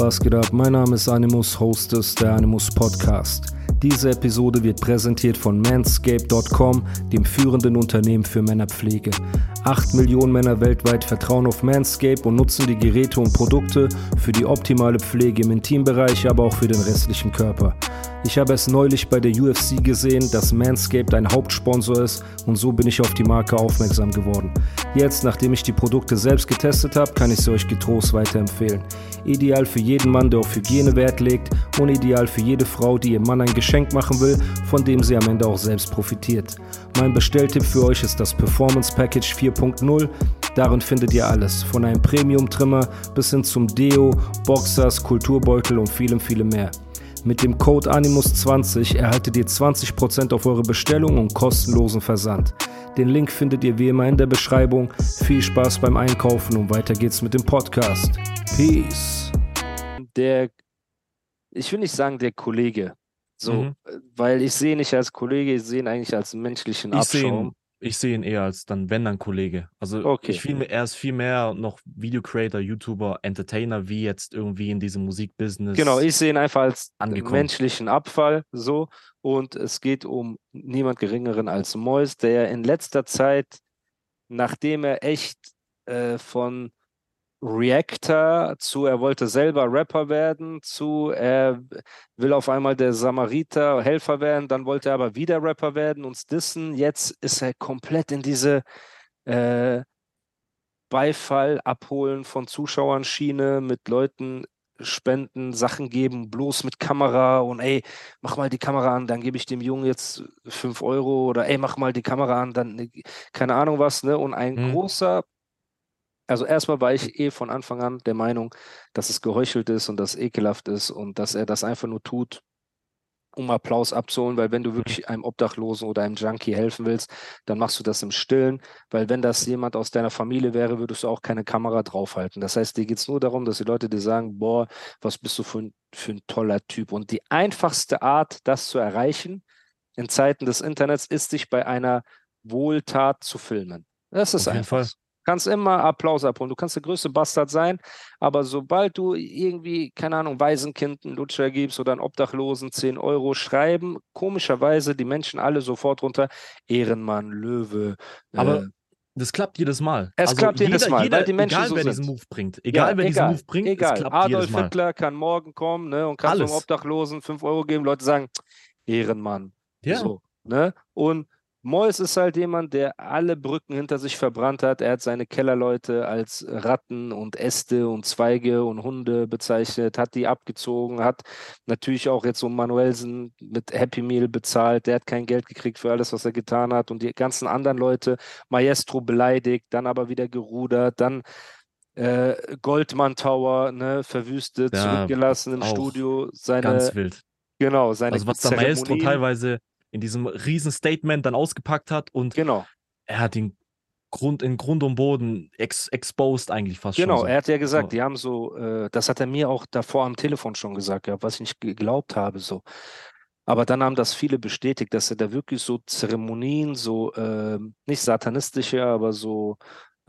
Was geht? Mein Name ist Animus, Host des der Animus Podcast. Diese Episode wird präsentiert von Manscape.com, dem führenden Unternehmen für Männerpflege. 8 Millionen Männer weltweit vertrauen auf Manscape und nutzen die Geräte und Produkte für die optimale Pflege im Intimbereich, aber auch für den restlichen Körper. Ich habe es neulich bei der UFC gesehen, dass Manscaped ein Hauptsponsor ist und so bin ich auf die Marke aufmerksam geworden. Jetzt, nachdem ich die Produkte selbst getestet habe, kann ich sie euch getrost weiterempfehlen. Ideal für jeden Mann, der auf Hygiene Wert legt und ideal für jede Frau, die ihrem Mann ein Geschenk machen will, von dem sie am Ende auch selbst profitiert. Mein Bestelltipp für euch ist das Performance Package 4.0. Darin findet ihr alles, von einem Premium-Trimmer bis hin zum Deo, Boxers, Kulturbeutel und vielem, vielem mehr. Mit dem Code Animus20 erhaltet ihr 20% auf eure Bestellung und kostenlosen Versand. Den Link findet ihr wie immer in der Beschreibung. Viel Spaß beim Einkaufen und weiter geht's mit dem Podcast. Peace. Der, ich will nicht sagen der Kollege, so, Mhm. weil ich sehe nicht als Kollege, ich sehe ihn eigentlich als menschlichen Ich Abschaum. Ich sehe ihn eher als dann, wenn dann Kollege. Also Okay. ich viel er ist viel mehr noch Video-Creator, YouTuber, Entertainer, wie jetzt irgendwie in diesem Musikbusiness. Genau, ich sehe ihn einfach als angekommen. menschlichen Abfall, so. Und es geht um niemand Geringeren als Mois, der in letzter Zeit, nachdem er echt äh, von Reactor zu, er wollte selber Rapper werden, zu, er will auf einmal der Samariter, Helfer werden, dann wollte er aber wieder Rapper werden, uns dissen. Jetzt ist er komplett in diese äh, Beifall abholen von Zuschauern Schiene, mit Leuten spenden, Sachen geben, bloß mit Kamera und ey, mach mal die Kamera an, dann gebe ich dem Jungen jetzt 5 Euro oder ey, mach mal die Kamera an, dann äh, keine Ahnung was, ne? Und ein Mhm. großer, also erstmal war ich eh von Anfang an der Meinung, dass es geheuchelt ist und dass es ekelhaft ist und dass er das einfach nur tut, um Applaus abzuholen, weil wenn du wirklich einem Obdachlosen oder einem Junkie helfen willst, dann machst du das im Stillen, weil wenn das jemand aus deiner Familie wäre, würdest du auch keine Kamera draufhalten. Das heißt, dir geht es nur darum, dass die Leute dir sagen, boah, was bist du für ein, für ein toller Typ. Und die einfachste Art, das zu erreichen in Zeiten des Internets, ist, dich bei einer Wohltat zu filmen. Das ist Auf einfach. Kannst immer Applaus abholen. Du kannst der größte Bastard sein, aber sobald du irgendwie, keine Ahnung, Waisenkind einen Lutscher gibst oder einen Obdachlosen 10 Euro schreiben, komischerweise die Menschen alle sofort runter, Ehrenmann, Löwe. Aber äh, das klappt jedes Mal. Es klappt jedes jeder, Mal, weil jeder, die Menschen egal so wer sind. diesen Move bringt, egal ja, wer diesen Move bringt, egal. es klappt Adolf jedes Mal. Hitler kann morgen kommen ne, und kann so einem Alles. Obdachlosen 5 Euro geben. Leute sagen, Ehrenmann. Ja, So, ne? Und Mois ist halt jemand, der alle Brücken hinter sich verbrannt hat. Er hat seine Kellerleute als Ratten und Äste und Zweige und Hunde bezeichnet, hat die abgezogen, hat natürlich auch jetzt so Manuelsen mit Happy Meal bezahlt. Der hat kein Geld gekriegt für alles, was er getan hat. Und die ganzen anderen Leute, Maestro beleidigt, dann aber wieder gerudert, dann äh, Goldman Tower, ne, verwüstet, Ja, zurückgelassen im Studio. Seine, ganz wild. genau, seine Also was der Maestro teilweise in diesem riesen Statement dann ausgepackt hat und Genau. er hat ihn Grund, in Grund und Boden ex, exposed eigentlich fast Genau, schon. so. er hat ja gesagt, So. die haben so, äh, das hat er mir auch davor am Telefon schon gesagt, gehabt, was ich nicht geglaubt habe, so. Aber dann haben das viele bestätigt, dass er da wirklich so Zeremonien, so ähm, nicht satanistische, aber so,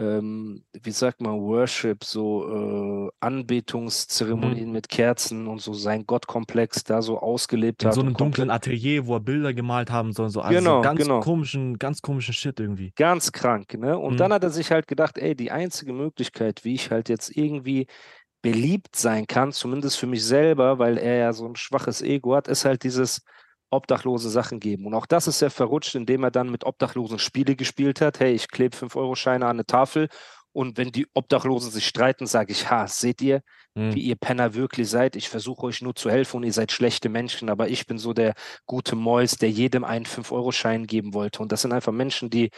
ähm, wie sagt man, Worship, so äh, Anbetungszeremonien mit Kerzen und so sein Gottkomplex da so ausgelebt in hat. so und einem dunklen Atelier, wo er Bilder gemalt haben soll, so also Genau, ganz genau. komischen, ganz komischen Shit irgendwie. Ganz krank, ne? Und Mhm. dann hat er sich halt gedacht, ey, die einzige Möglichkeit, wie ich halt jetzt irgendwie beliebt sein kann, zumindest für mich selber, weil er ja so ein schwaches Ego hat, ist halt dieses obdachlose Sachen geben. Und auch das ist ja verrutscht, indem er dann mit Obdachlosen Spiele gespielt hat. Hey, ich klebe 5-Euro-Scheine an eine Tafel und wenn die Obdachlosen sich streiten, sage ich, ha, seht ihr, Mhm. wie ihr Penner wirklich seid. Ich versuche euch nur zu helfen und ihr seid schlechte Menschen, aber ich bin so der gute Mäus, der jedem einen 5-Euro-Schein geben wollte. Und das sind einfach Menschen, die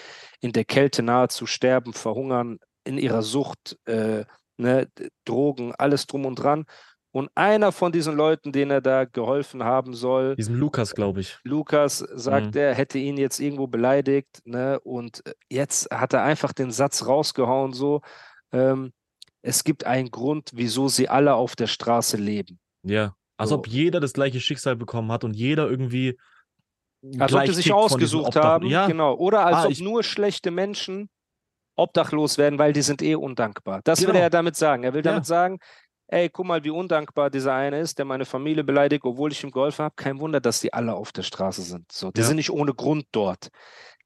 in der Kälte nahezu sterben, verhungern, in ihrer Sucht, äh, ne, Drogen, alles drum und dran. Und einer von diesen Leuten, denen er da geholfen haben soll, Diesem Lukas, glaube ich. Lukas sagt, Mhm. er hätte ihn jetzt irgendwo beleidigt, ne? Und äh, jetzt hat er einfach den Satz rausgehauen, so, ähm, es gibt einen Grund, wieso sie alle auf der Straße leben. Ja. Als So. ob jeder das gleiche Schicksal bekommen hat und jeder irgendwie. Als ob die sich ausgesucht haben, Ja, genau. Oder als Ah, ob ich- nur schlechte Menschen obdachlos werden, weil die sind eh undankbar. Das will Genau. er ja damit sagen. Er will Ja. damit sagen, ey, guck mal, wie undankbar dieser eine ist, der meine Familie beleidigt, obwohl ich ihm geholfen habe. Kein Wunder, dass die alle auf der Straße sind. So, die Ja. sind nicht ohne Grund dort.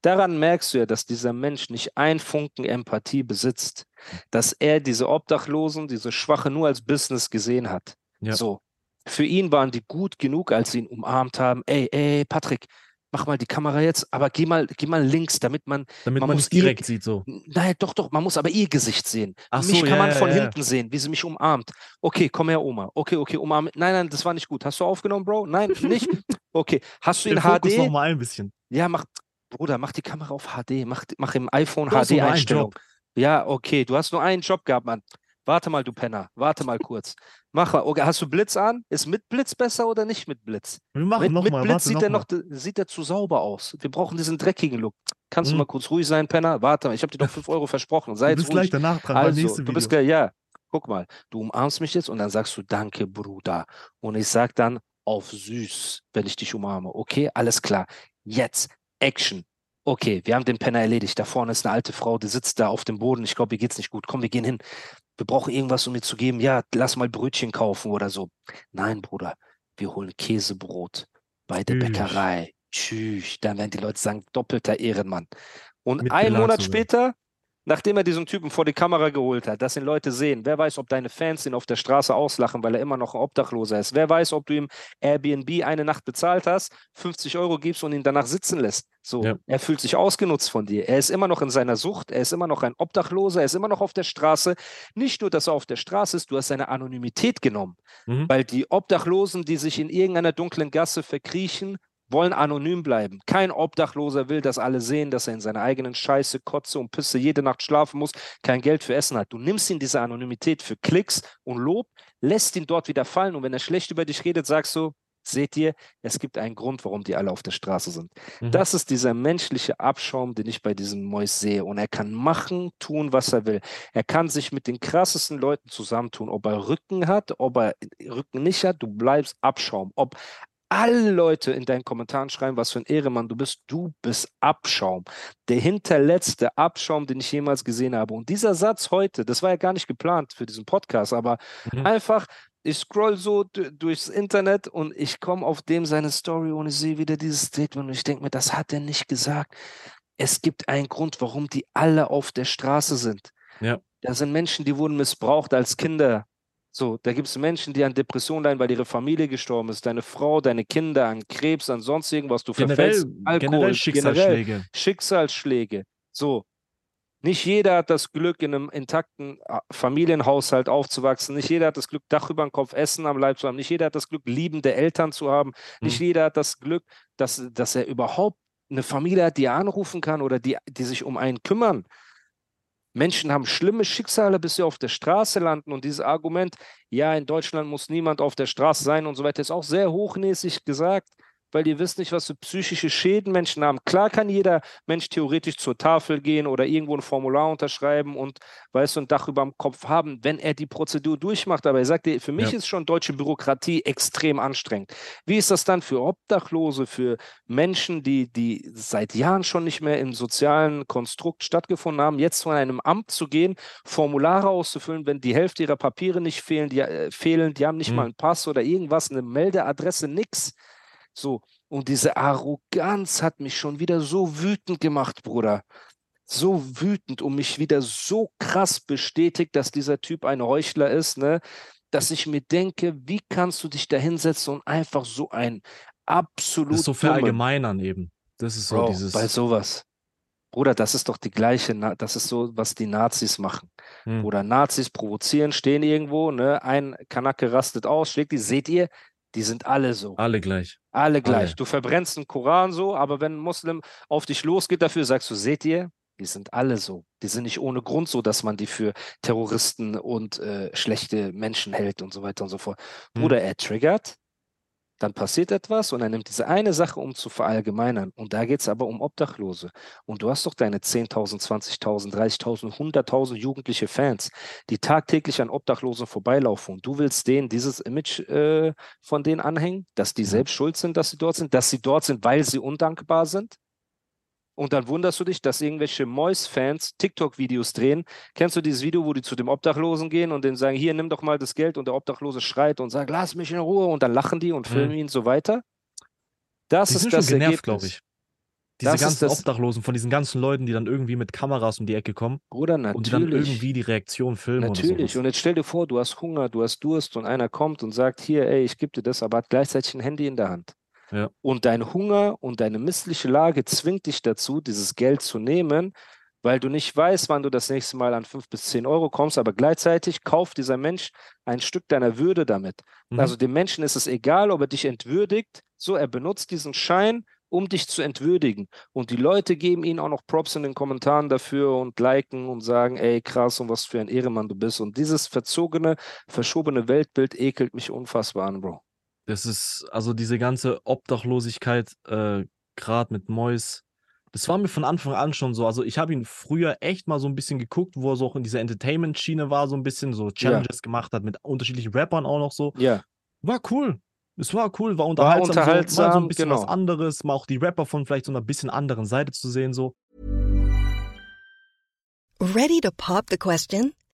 Daran merkst du ja, dass dieser Mensch nicht ein Funken Empathie besitzt, dass er diese Obdachlosen, diese Schwache nur als Business gesehen hat. Ja. So. Für ihn waren die gut genug, als sie ihn umarmt haben. Ey, ey, Patrick, mach mal die Kamera jetzt, aber geh mal, geh mal links, damit man damit man nicht direkt irg- sieht, so. Nein, doch, doch, man muss aber ihr Gesicht sehen. Ach mich so, kann ja, man von ja. hinten sehen, wie sie mich umarmt. Okay, komm her, Oma. Okay, okay, umarm. Nein, nein, das war nicht gut. Hast du aufgenommen, Bro? Nein, nicht. Okay, hast du in Fokus HD? noch mal ein bisschen. Ja, mach, Bruder, mach die Kamera auf HD. Mach, mach im iPhone HD-Einstellung. Ja, okay, du hast nur einen Job gehabt, Mann. Warte mal, du Penner. Warte mal kurz. Mach mal. Okay, hast du Blitz an? Ist mit Blitz besser oder nicht mit Blitz? Wir machen Mit, noch mit mal, Blitz sieht noch er noch, sieht er zu sauber aus. Wir brauchen diesen dreckigen Look. Kannst du Mhm. mal kurz ruhig sein, Penner? Warte mal, ich habe dir doch 5 Euro versprochen. Sei Du jetzt bist gleich ruhig. danach dran, Also, du bist geil, ja. Guck mal, du umarmst mich jetzt und dann sagst du Danke, Bruder. Und ich sag dann auf süß, wenn ich dich umarme. Okay, alles klar. Jetzt Action. Okay, wir haben den Penner erledigt. Da vorne ist eine alte Frau, die sitzt da auf dem Boden. Ich glaube, ihr geht's nicht gut. Komm, wir gehen hin. Wir brauchen irgendwas, um ihr zu geben. Ja, lass mal Brötchen kaufen oder so. Nein, Bruder, wir holen Käsebrot bei der Tschüss. Bäckerei. Tschüss. Dann werden die Leute sagen, doppelter Ehrenmann. Und Mit einen Monat später, nachdem er diesen Typen vor die Kamera geholt hat, dass ihn Leute sehen, wer weiß, ob deine Fans ihn auf der Straße auslachen, weil er immer noch ein Obdachloser ist. Wer weiß, ob du ihm Airbnb eine Nacht bezahlt hast, 50 Euro gibst und ihn danach sitzen lässt. So, Ja. er fühlt sich ausgenutzt von dir. Er ist immer noch in seiner Sucht, er ist immer noch ein Obdachloser, er ist immer noch auf der Straße. Nicht nur, dass er auf der Straße ist, du hast seine Anonymität genommen. Mhm. Weil die Obdachlosen, die sich in irgendeiner dunklen Gasse verkriechen, wollen anonym bleiben. Kein Obdachloser will, dass alle sehen, dass er in seiner eigenen Scheiße, Kotze und Pisse jede Nacht schlafen muss, kein Geld für Essen hat. Du nimmst ihn diese Anonymität für Klicks und Lob, lässt ihn dort wieder fallen und wenn er schlecht über dich redet, sagst du, seht ihr, es gibt einen Grund, warum die alle auf der Straße sind. Mhm. Das ist dieser menschliche Abschaum, den ich bei diesem Mois sehe. Und er kann machen, tun, was er will. Er kann sich mit den krassesten Leuten zusammentun. Ob er Rücken hat, ob er Rücken nicht hat, du bleibst Abschaum. Ob alle Leute in deinen Kommentaren schreiben, was für ein Ehremann du bist, du bist Abschaum. Der hinterletzte Abschaum, den ich jemals gesehen habe. Und dieser Satz heute, das war ja gar nicht geplant für diesen Podcast, aber Mhm. einfach, ich scroll so du- durchs Internet und ich komme auf dem seine Story und ich sehe wieder dieses Statement und ich denke mir, das hat er nicht gesagt. Es gibt einen Grund, warum die alle auf der Straße sind. Ja. Da sind Menschen, die wurden missbraucht als Kinder. So, da gibt es Menschen, die an Depressionen leiden, weil ihre Familie gestorben ist, deine Frau, deine Kinder an Krebs, an sonst irgendwas. Du Generell, verfällst Alkohol, generell generell Schicksalsschläge. Schicksalsschläge. So. Nicht jeder hat das Glück, in einem intakten äh, Familienhaushalt aufzuwachsen. Nicht jeder hat das Glück, Dach über dem Kopf, Essen am Leib zu haben. Nicht jeder hat das Glück, liebende Eltern zu haben. Nicht Mhm. jeder hat das Glück, dass, dass er überhaupt eine Familie hat, die er anrufen kann oder die, die sich um einen kümmern. Menschen haben schlimme Schicksale, bis sie auf der Straße landen. Und dieses Argument, ja, in Deutschland muss niemand auf der Straße sein und so weiter, ist auch sehr hochnäsig gesagt, weil ihr wisst nicht, was für psychische Schäden Menschen haben. Klar kann jeder Mensch theoretisch zur Tafel gehen oder irgendwo ein Formular unterschreiben und, weißt du, ein Dach über dem Kopf haben, wenn er die Prozedur durchmacht. Aber er sagt dir, für mich Ja. ist schon deutsche Bürokratie extrem anstrengend. Wie ist das dann für Obdachlose, für Menschen, die, die seit Jahren schon nicht mehr im sozialen Konstrukt stattgefunden haben, jetzt zu einem Amt zu gehen, Formulare auszufüllen, wenn die Hälfte ihrer Papiere nicht fehlen, die äh, fehlen, die haben nicht Mhm. mal einen Pass oder irgendwas, eine Meldeadresse, nix. So, und diese Arroganz hat mich schon wieder so wütend gemacht, Bruder. So wütend und mich wieder so krass bestätigt, dass dieser Typ ein Heuchler ist, ne? Dass ich mir denke, wie kannst du dich da hinsetzen und einfach so ein absolut Das ist so verallgemeinern eben. Das ist so Bro, dieses. bei sowas. Bruder, das ist doch die gleiche, das ist so, was die Nazis machen. Hm. Oder Nazis provozieren, stehen irgendwo, ne? Ein Kanake rastet aus, schlägt die, seht ihr, die sind alle so. Alle gleich. Alle gleich. Alle. Du verbrennst einen Koran so, aber wenn ein Muslim auf dich losgeht dafür, sagst du, seht ihr, Die sind alle so. Die sind nicht ohne Grund so, dass man die für Terroristen und äh, schlechte Menschen hält und so weiter und so fort. Bruder, er triggert, dann passiert etwas und er nimmt diese eine Sache, um zu verallgemeinern. Und da geht es aber um Obdachlose. Und du hast doch deine 10.000, 20.000, 30.000, 100.000 jugendliche Fans, die tagtäglich an Obdachlosen vorbeilaufen. Und du willst denen dieses Image äh, von denen anhängen, dass die selbst schuld sind, dass sie dort sind, dass sie dort sind, weil sie undankbar sind? Und dann wunderst du dich, dass irgendwelche Mois-Fans TikTok-Videos drehen. Kennst du dieses Video, wo die zu dem Obdachlosen gehen und denen sagen, hier, nimm doch mal das Geld und der Obdachlose schreit und sagt, lass mich in Ruhe und dann lachen die und filmen ihn so weiter? Das Die ist sind schon das genervt, glaube ich. Diese Das ganzen Obdachlosen, von diesen ganzen Leuten, die dann irgendwie mit Kameras um die Ecke kommen Bruder, und die dann natürlich. irgendwie die Reaktion filmen Natürlich. Und jetzt stell dir vor, du hast Hunger, du hast Durst und einer kommt und sagt, hier, ey, ich gebe dir das, aber hat gleichzeitig ein Handy in der Hand. Ja. Und dein Hunger und deine missliche Lage zwingt dich dazu, dieses Geld zu nehmen, weil du nicht weißt, wann du das nächste Mal an fünf bis zehn Euro kommst, aber gleichzeitig kauft dieser Mensch ein Stück deiner Würde damit. Mhm. Also dem Menschen ist es egal, ob er dich entwürdigt, so er benutzt diesen Schein, um dich zu entwürdigen. Und die Leute geben ihnen auch noch Props in den Kommentaren dafür und liken und sagen, ey, krass und was für ein Ehremann du bist. Und dieses verzogene, verschobene Weltbild ekelt mich unfassbar an, Bro. Das ist, also diese ganze Obdachlosigkeit, äh, gerade mit Mois, das war mir von Anfang an schon so. Also ich habe ihn früher echt mal so ein bisschen geguckt, wo er so auch in dieser Entertainment-Schiene war, so ein bisschen so Challenges gemacht hat mit unterschiedlichen Rappern auch noch so. Ja, War cool. Es war cool, war unterhaltsam, so, mal so unterhaltsam, ein bisschen genau. was anderes, mal auch die Rapper von vielleicht so einer bisschen anderen Seite zu sehen, so. Ready to pop the question?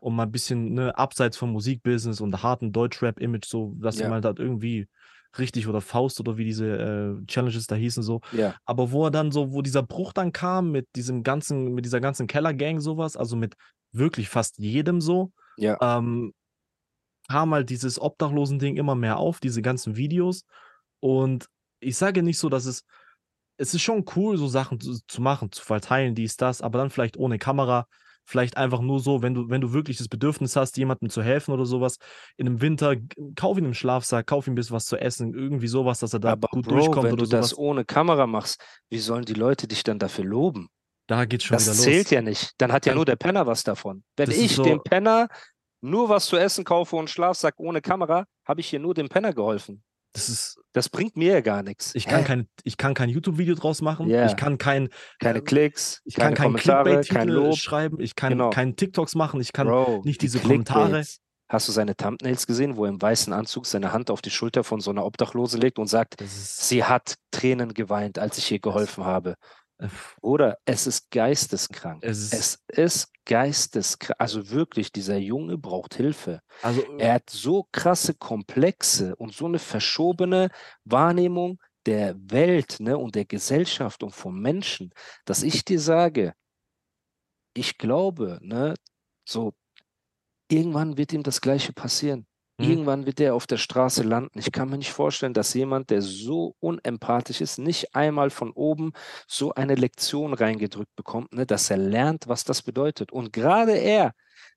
um mal ein bisschen ne, abseits vom Musikbusiness und harten Deutschrap-Image, so, dass Ja. jemand halt irgendwie richtig oder Faust oder wie diese äh, Challenges da hießen, so. ja, Aber wo er dann so, wo dieser Bruch dann kam mit diesem ganzen, mit dieser ganzen Kellergang sowas, also mit wirklich fast jedem so, ja. ähm, kam halt dieses Obdachlosen-Ding immer mehr auf, diese ganzen Videos. Und ich sage nicht so, dass es, es ist schon cool, so Sachen zu, zu machen, zu verteilen, dies, das, aber dann vielleicht ohne Kamera, vielleicht einfach nur so, wenn du, wenn du wirklich das Bedürfnis hast, jemandem zu helfen oder sowas, in einem Winter, kauf ihm einen Schlafsack, kauf ihm ein bisschen was zu essen, irgendwie sowas, dass er da Aber gut Bro, durchkommt wenn oder du das ohne Kamera machst, wie sollen die Leute dich dann dafür loben? Da geht's schon Das wieder los. zählt ja nicht. Dann hat ja nur der Penner was davon. Wenn Das ich so- dem Penner nur was zu essen kaufe und einen Schlafsack ohne Kamera, habe ich hier nur dem Penner geholfen. Das ist, Das bringt mir ja gar nichts. ich kann Hä? kein, ich kann kein YouTube-Video draus machen, Ja. ich kann kein, keine ähm, Klicks, ich kann Kommentare, kein Clickbait-Titel Lob. schreiben, ich kann Genau. keinen TikToks machen, ich kann Bro, nicht die diese Kommentare. Clickbaits. Hast du seine Thumbnails gesehen, wo er im weißen Anzug seine Hand auf die Schulter von so einer Obdachlosen legt und sagt, sie hat Tränen geweint, als ich ihr geholfen habe. Äh, Oder es ist geisteskrank. es ist, Es ist geisteskrank. Also wirklich, dieser Junge braucht Hilfe. also, Er hat so krasse Komplexe und so eine verschobene Wahrnehmung der Welt ne, und der Gesellschaft und vom Menschen, dass ich dir sage, ich glaube, ne, so irgendwann wird ihm das Gleiche passieren. Mhm. Irgendwann wird er auf der Straße landen. Ich kann mir nicht vorstellen, dass jemand, der so unempathisch ist, nicht einmal von oben so eine Lektion reingedrückt bekommt, ne, dass er lernt, was das bedeutet. Und gerade er,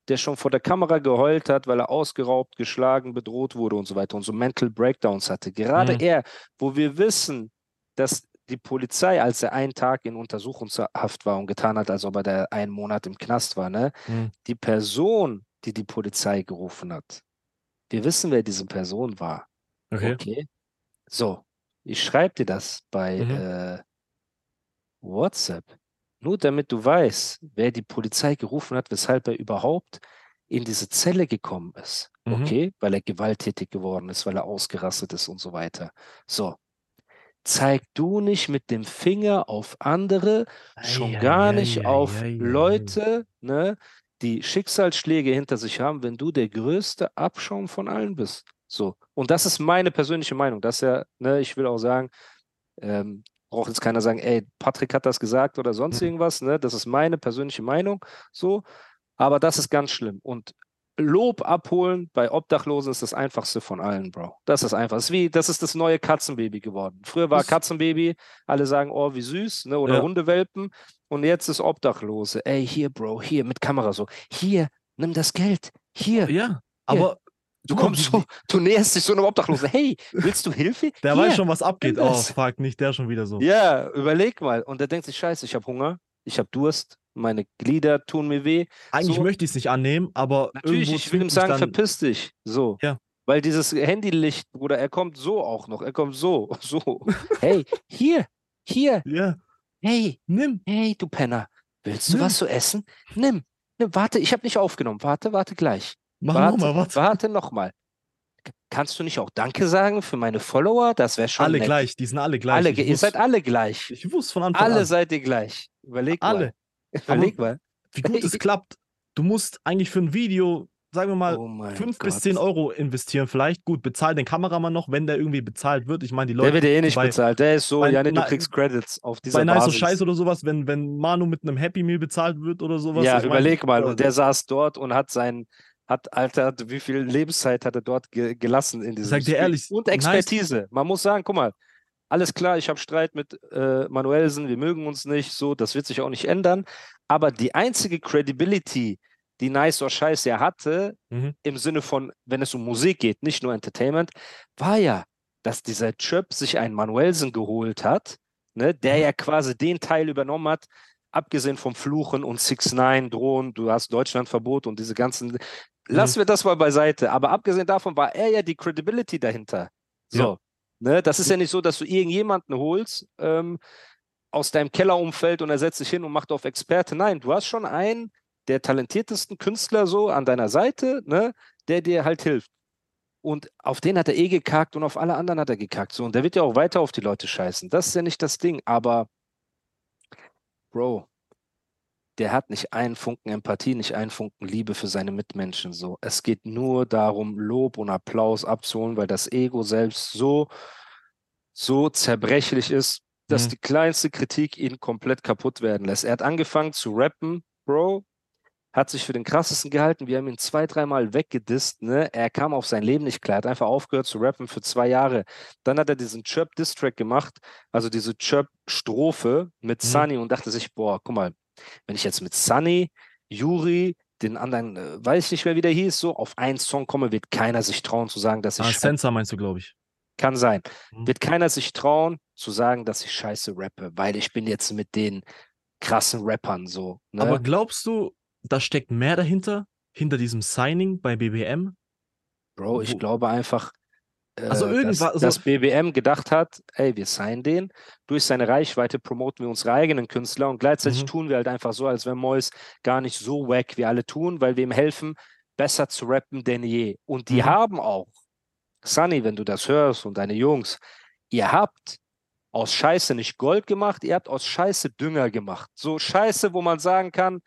der schon vor der Kamera geheult hat, weil er ausgeraubt, geschlagen, bedroht wurde und so weiter und so Mental Breakdowns hatte, gerade Mhm. er, wo wir wissen, dass die Polizei, als er einen Tag in Untersuchungshaft war und getan hat, als ob er da einen Monat im Knast war, ne, hm, die Person, die die Polizei gerufen hat, wir wissen, wer diese Person war. okay. Okay. So, ich schreibe dir das bei Mhm. äh, WhatsApp. nur damit du weißt, wer die Polizei gerufen hat, weshalb er überhaupt in diese Zelle gekommen ist. Mhm. Okay? Weil er gewalttätig geworden ist, weil er ausgerastet ist und so weiter. So. Zeig du nicht mit dem Finger auf andere, schon Ei, gar ei, nicht ei, auf. Leute, ne, die Schicksalsschläge hinter sich haben, wenn du der größte Abschaum von allen bist. So. Und das ist meine persönliche Meinung. Das ist ja, ne, ich will auch sagen, ähm, braucht jetzt keiner sagen, ey, Patrick hat das gesagt oder sonst Mhm. irgendwas, ne? Das ist meine persönliche Meinung. So. Aber das ist ganz schlimm. Und Lob abholen bei Obdachlosen ist das einfachste von allen, Bro. Das ist einfach. Das ist wie, das ist das neue Katzenbaby geworden. Früher war Katzenbaby, alle sagen, oh, wie süß, ne? Oder Ja. Hundewelpen. Und jetzt ist Obdachlose. Ey, hier, Bro, hier, mit Kamera so. Hier, nimm das Geld. Hier. Ja, aber Du kommst so, du näherst dich so einem Obdachlosen. Hey, willst du Hilfe? der hier. weiß schon, was abgeht. Oh, das. fuck, nicht der schon wieder so. Ja, überleg mal. Und der denkt sich, scheiße, ich habe Hunger, ich habe Durst, meine Glieder tun mir weh. Eigentlich so- möchte ich es nicht annehmen, aber Natürlich, ich will ihm sagen, verpiss dich. So. Ja. Weil dieses Handylicht, Bruder, er kommt so auch noch. Er kommt so, so. Hey, hier, hier, Ja, hey, nimm. hey, du Penner. Willst du Nimm. was zu essen? Nimm. Nimm. Warte, ich habe nicht aufgenommen. Warte, warte gleich. Mach warte, nochmal was. Warte nochmal. Kannst du nicht auch Danke sagen für meine Follower? Das wäre schon Alle nett. gleich, die sind alle gleich. Alle, ich ihr wusste, seid alle gleich. ich wusste von Anfang Alle an, seid ihr gleich. Überleg mal. Überleg mal. Wie gut es klappt. Du musst eigentlich für ein Video, sagen wir mal, Oh mein 5 Gott. bis 10 Euro investieren vielleicht. Gut, bezahl den Kameramann noch, wenn der irgendwie bezahlt wird. Ich meine, die Der Leute wird ja eh nicht bei, bezahlt. Der ist so, bei- ja, nee, du kriegst Credits auf dieser bei Nice so Basis. Scheiß oder sowas, wenn, wenn Manu mit einem Happy Meal bezahlt wird oder sowas. ja, ich mein, überleg mal. äh, Und der saß dort und hat sein, hat, Alter, wie viel Lebenszeit hat er dort ge gelassen in diesem Sag dir ehrlich, Und nice. Expertise. Man muss sagen, guck mal, alles klar, ich habe Streit mit äh, Manuelsen, wir mögen uns nicht, so, das wird sich auch nicht ändern. Aber die einzige Credibility, die Nice or Scheiß ja hatte, Mhm. im Sinne von, wenn es um Musik geht, nicht nur Entertainment, war ja, dass dieser Chöp sich einen Manuelsen geholt hat, ne, der Mhm. ja quasi den Teil übernommen hat, abgesehen vom Fluchen und 6 9 Drohen, du hast Deutschlandverbot und diese ganzen. Lassen wir das mal beiseite. Aber abgesehen davon war er ja die Credibility dahinter. So. Ne, das ist ja nicht so, dass du irgendjemanden holst ähm, aus deinem Kellerumfeld und er setzt sich hin und macht auf Experte. Nein, du hast schon einen der talentiertesten Künstler so an deiner Seite, ne, der dir halt hilft. Und auf den hat er eh gekackt und auf alle anderen hat er gekackt. So, und der wird ja auch weiter auf die Leute scheißen. Das ist ja nicht das Ding. Aber, Bro, der hat nicht einen Funken Empathie, nicht einen Funken Liebe für seine Mitmenschen. So, es geht nur darum, Lob und Applaus abzuholen, weil das Ego selbst so, so zerbrechlich ist, dass Mhm. die kleinste Kritik ihn komplett kaputt werden lässt. Er hat angefangen zu rappen, Bro, hat sich für den krassesten gehalten. Wir haben ihn zwei, dreimal weggedisst. Ne? Er kam auf sein Leben nicht klar, hat einfach aufgehört zu rappen für zwei Jahre. Dann hat er diesen Chirp-Distrack gemacht, also diese Chirp-Strophe mit Mhm. Sunny und dachte sich, boah, guck mal, wenn ich jetzt mit Sunny, Juri, den anderen, äh, weiß ich nicht mehr, wie der hieß, so auf einen Song komme, wird keiner sich trauen zu sagen, dass ich Ah, Sensor meinst du, glaube ich. kann sein. Mhm. Wird keiner sich trauen zu sagen, dass ich scheiße rappe, weil ich bin jetzt mit den krassen Rappern so. Ne? Aber glaubst du, da steckt mehr dahinter? Hinter diesem Signing bei BBM? Bro, ich Wo- glaube einfach, äh, Also irgendwas- dass, also- dass BBM gedacht hat, ey, wir signen den, durch seine Reichweite promoten wir unsere eigenen Künstler und gleichzeitig Mhm. tun wir halt einfach so, als wäre Mois gar nicht so wack, wie alle tun, weil wir ihm helfen, besser zu rappen denn je. Und die Mhm. haben auch, Sunny, wenn du das hörst und deine Jungs, ihr habt aus Scheiße nicht Gold gemacht, ihr habt aus Scheiße Dünger gemacht. So Scheiße, wo man sagen kann,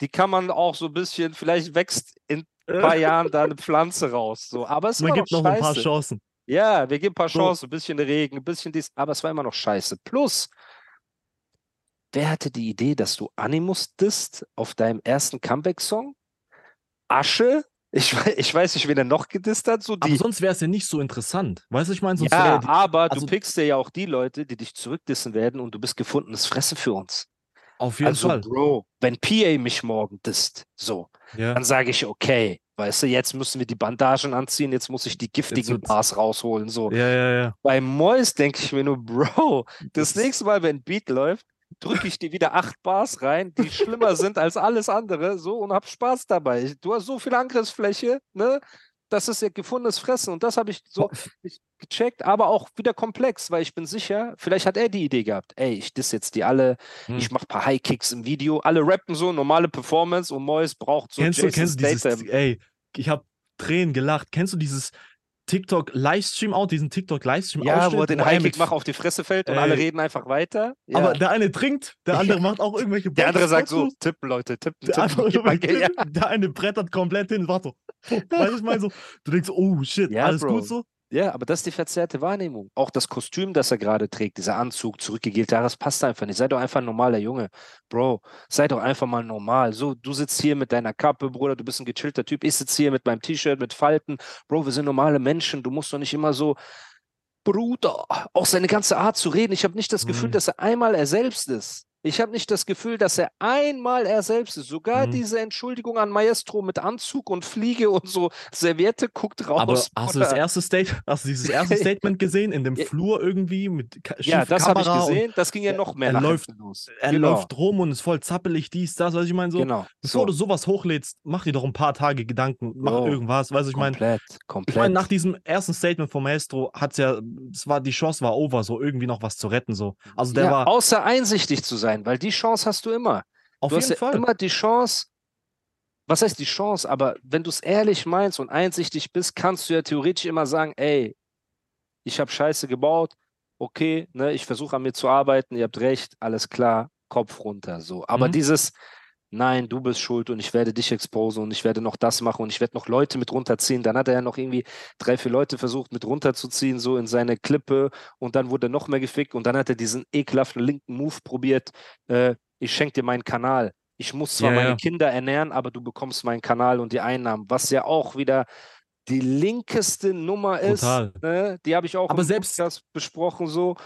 die kann man auch so ein bisschen, vielleicht wächst in ein paar Jahren da eine Pflanze raus. So. Aber es Man gibt noch noch ein paar scheiße. Chancen. Ja, wir geben ein paar. Chancen, ein bisschen Regen, ein bisschen dies, aber es war immer noch scheiße. Plus, wer hatte die Idee, dass du Animus disst auf deinem ersten Comeback-Song? Asche? Ich, ich weiß nicht, wen er noch gedisst hat. So Aber sonst wäre es ja nicht so interessant. Weißt du, ich meine, sonst ja, die, aber also- du pickst dir ja auch die Leute, die dich zurückdissen werden und du bist gefundenes Fressen für uns. auf jeden also, Fall. Bro, wenn PA mich morgen disst, so, Ja. dann sage ich, okay, weißt du, jetzt müssen wir die Bandagen anziehen, jetzt muss ich die giftigen Bars rausholen, so. ja, ja, ja. Bei Mois denke ich mir nur, Bro, das Das- nächste Mal, wenn ein Beat läuft, drücke ich dir wieder acht Bars rein, die schlimmer sind als alles andere, so und hab Spaß dabei. Du hast so viel Angriffsfläche, ne? Das ist ihr gefundenes Fressen und das habe ich so gecheckt, aber auch wieder komplex, weil ich bin sicher, vielleicht hat er die Idee gehabt, ey, ich diss jetzt die alle, Hm. ich mache paar High Kicks im Video, alle rappen so, normale Performance und Mois braucht so kennst du, Jason kennst du dieses, ey, ich habe Tränen gelacht. Kennst du dieses TikTok-Livestream auch, diesen TikTok-Livestream Ja, wo er den er High mit- Kick macht, auf die Fresse fällt und alle Ey. reden einfach weiter. Ja. Aber der eine trinkt, der andere macht auch irgendwelche der andere sagt so, tippen Leute, tippen, Der, tippen. andere, mal Geld. Ja. der eine brettert komplett hin, warte. Weißt du, ich meine so, du denkst, oh shit, Ja, alles Bro. gut so? Ja, aber das ist die verzerrte Wahrnehmung. Auch das Kostüm, das er gerade trägt, dieser Anzug, zurückgegelte Haare, das passt einfach nicht. Sei doch einfach ein normaler Junge. Bro, sei doch einfach mal normal. So, du sitzt hier mit deiner Kappe, Bruder, du bist ein gechillter Typ. Ich sitze hier mit meinem T-Shirt, mit Falten. Bro, wir sind normale Menschen. Du musst doch nicht immer so, Bruder, auch seine ganze Art zu reden. Ich habe nicht das Gefühl, Mhm. dass er einmal er selbst ist. Ich habe nicht das Gefühl, dass er einmal er selbst ist. Sogar Mhm. diese Entschuldigung an Maestro mit Anzug und Fliege und so Serviette guckt raus. Aber hast du das erste State, hast du dieses erste Statement gesehen in dem. Flur irgendwie mit Ka Ja, das habe ich gesehen. Das ging ja noch mehr er läuft- los. Er genau, läuft rum und ist voll zappelig, dies, das, was ich meine so. Genau. Bevor So, du sowas hochlädst, mach dir doch ein paar Tage Gedanken, mach Bro, irgendwas, weißt du, ich meine, komplett, ich komplett. meine, nach diesem ersten Statement vom Maestro hat's ja, es war, die Chance war over, so irgendwie noch was zu retten, so. Also der ja, war außer einsichtig zu sein, weil die Chance hast du immer. auf du hast jeden ja Fall. immer die Chance, was heißt die Chance, aber wenn du es ehrlich meinst und einsichtig bist, kannst du ja theoretisch immer sagen, ey, ich habe Scheiße gebaut, okay, ne, ich versuche an mir zu arbeiten, ihr habt recht, alles klar, Kopf runter, so. Aber Mhm. dieses, nein, du bist schuld und ich werde dich exposen und ich werde noch das machen und ich werde noch Leute mit runterziehen. Dann hat er ja noch irgendwie drei, vier Leute versucht mit runterzuziehen, so in seine Klippe und dann wurde er noch mehr gefickt und dann hat er diesen ekelhaften linken Move probiert, äh, ich schenke dir meinen Kanal. Ich muss zwar Ja, meine ja. Kinder ernähren, aber du bekommst meinen Kanal und die Einnahmen, was ja auch wieder die linkeste Nummer ist. Ne? Die habe ich auch Aber im selbst- Podcast besprochen, so.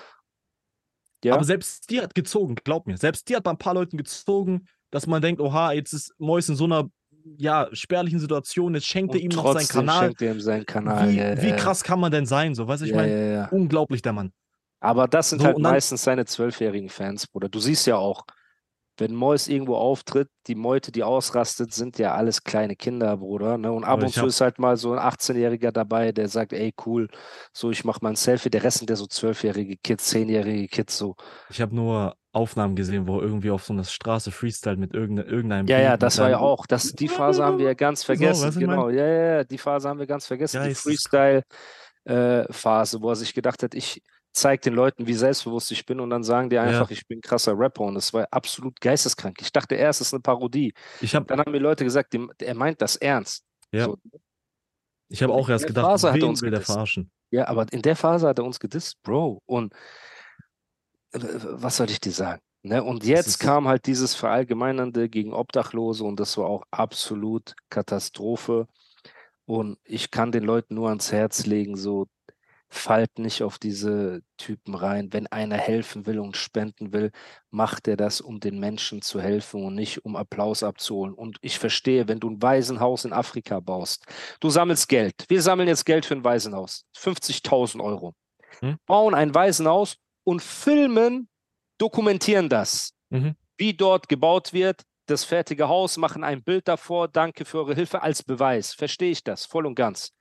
Ja, Aber selbst die hat gezogen, glaub mir. Selbst die hat bei ein paar Leuten gezogen, dass man denkt, oha, jetzt ist Mois in so einer ja, spärlichen Situation, jetzt schenkt er ihm noch seinen Kanal. schenkt er ihm seinen Kanal. Wie, ja, wie ja. krass kann man denn sein? So, weißt du, ich ja, meine, unglaublich der Mann. Aber das sind So, halt dann- meistens seine zwölfjährigen Fans, Bruder. Du siehst ja auch, wenn Mois irgendwo auftritt, die Meute, die ausrastet, sind ja alles kleine Kinder, Bruder. Ne? Und ab und zu ist halt mal so ein 18-Jähriger dabei, der sagt, ey, cool, so, ich mach mal ein Selfie. Der Rest sind ja so zwölfjährige Kids, zehnjährige Kids, so. Ich habe nur Aufnahmen gesehen, wo er irgendwie auf so einer Straße Freestyle mit irgendeinem, irgendeinem Ja, ja, das war ja auch, das, die Phase haben wir ja ganz vergessen. mein? genau, ja, ja, ja, die Phase haben wir ganz vergessen. Die Geisteskrank. Freestyle-Phase, wo er sich gedacht hat, ich zeige den Leuten, wie selbstbewusst ich bin und dann sagen die einfach, ich bin ein krasser Rapper und das war absolut geisteskrank. Ich dachte erst, es ist eine Parodie. Ich habe Dann haben mir Leute gesagt, die, er meint das ernst. ja, So, ich hab und auch erst gedacht, Phase hat er uns will der verarschen? ja, aber in der Phase hat er uns gedisst, Bro. Und äh, was soll ich dir sagen? Ne? Und jetzt kam halt dieses Verallgemeinernde gegen Obdachlose und das war auch absolut Katastrophe. Und ich kann den Leuten nur ans Herz legen, so fallt nicht auf diese Typen rein. Wenn einer helfen will und spenden will, macht er das, um den Menschen zu helfen und nicht um Applaus abzuholen. Und ich verstehe, wenn du ein Waisenhaus in Afrika baust, du sammelst Geld. Wir sammeln jetzt Geld für ein Waisenhaus. 50.000 Euro. Hm? Bauen ein Waisenhaus und filmen, dokumentieren das, Mhm. wie dort gebaut wird, das fertige Haus, machen ein Bild davor, danke für eure Hilfe als Beweis. Verstehe ich das voll und ganz.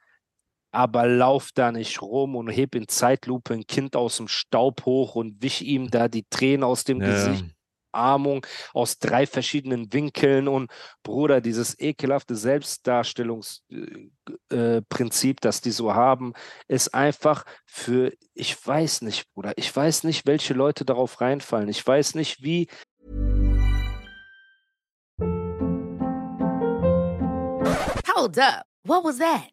Aber lauf da nicht rum und heb in Zeitlupe ein Kind aus dem Staub hoch und wisch ihm da die Tränen aus dem Ja, Gesicht. Armung aus drei verschiedenen Winkeln und Bruder, dieses ekelhafte Selbstdarstellungsprinzip, äh, das die so haben, ist einfach für, ich weiß nicht, Bruder, ich weiß nicht, welche Leute darauf reinfallen. Ich weiß nicht, wie Hold up. What was that?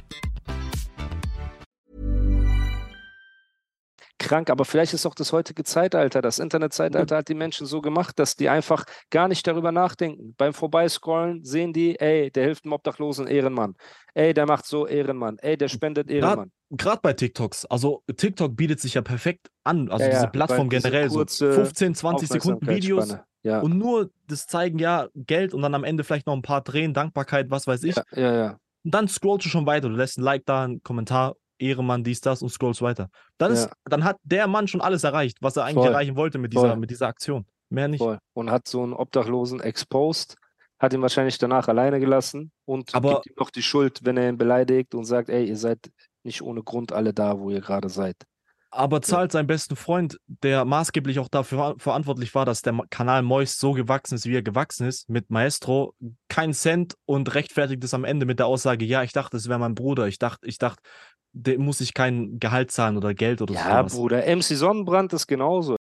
krank, aber vielleicht ist auch das heutige Zeitalter, das Internetzeitalter hat die Menschen so gemacht, dass die einfach gar nicht darüber nachdenken. Beim Vorbeiscrollen sehen die, ey, der hilft dem Obdachlosen Ehrenmann. Ey, der macht so Ehrenmann. Ey, der spendet Ehrenmann. Gerade bei TikToks. Also TikTok bietet sich ja perfekt an. Also Ja, diese Plattform diese generell. So kurze 15, 20 Sekunden Videos. Ja. Und nur das zeigen, ja, Geld und dann am Ende vielleicht noch ein paar Tränen, Dankbarkeit, was weiß ich. ja, ja, ja. Und dann scrollst du schon weiter. Du lässt ein Like da, einen Kommentar, Ehremann, dies, das und scrollst weiter. Dann, ist, Ja. dann hat der Mann schon alles erreicht, was er eigentlich Voll. erreichen wollte mit dieser, Voll. mit dieser Aktion. Mehr nicht. Voll. Und hat so einen Obdachlosen exposed, hat ihn wahrscheinlich danach alleine gelassen und Aber- gibt ihm noch die Schuld, wenn er ihn beleidigt und sagt, ey, ihr seid nicht ohne Grund alle da, wo ihr gerade seid. Aber zahlt seinen besten Freund, der maßgeblich auch dafür ver- verantwortlich war, dass der Kanal Moist so gewachsen ist, wie er gewachsen ist, mit Maestro, kein Cent und rechtfertigt es am Ende mit der Aussage, ja, ich dachte, es wäre mein Bruder. Ich dachte, ich dachte, muss ich kein Gehalt zahlen oder Geld oder Ja, sowas. Bruder, MC Sonnenbrand ist genauso.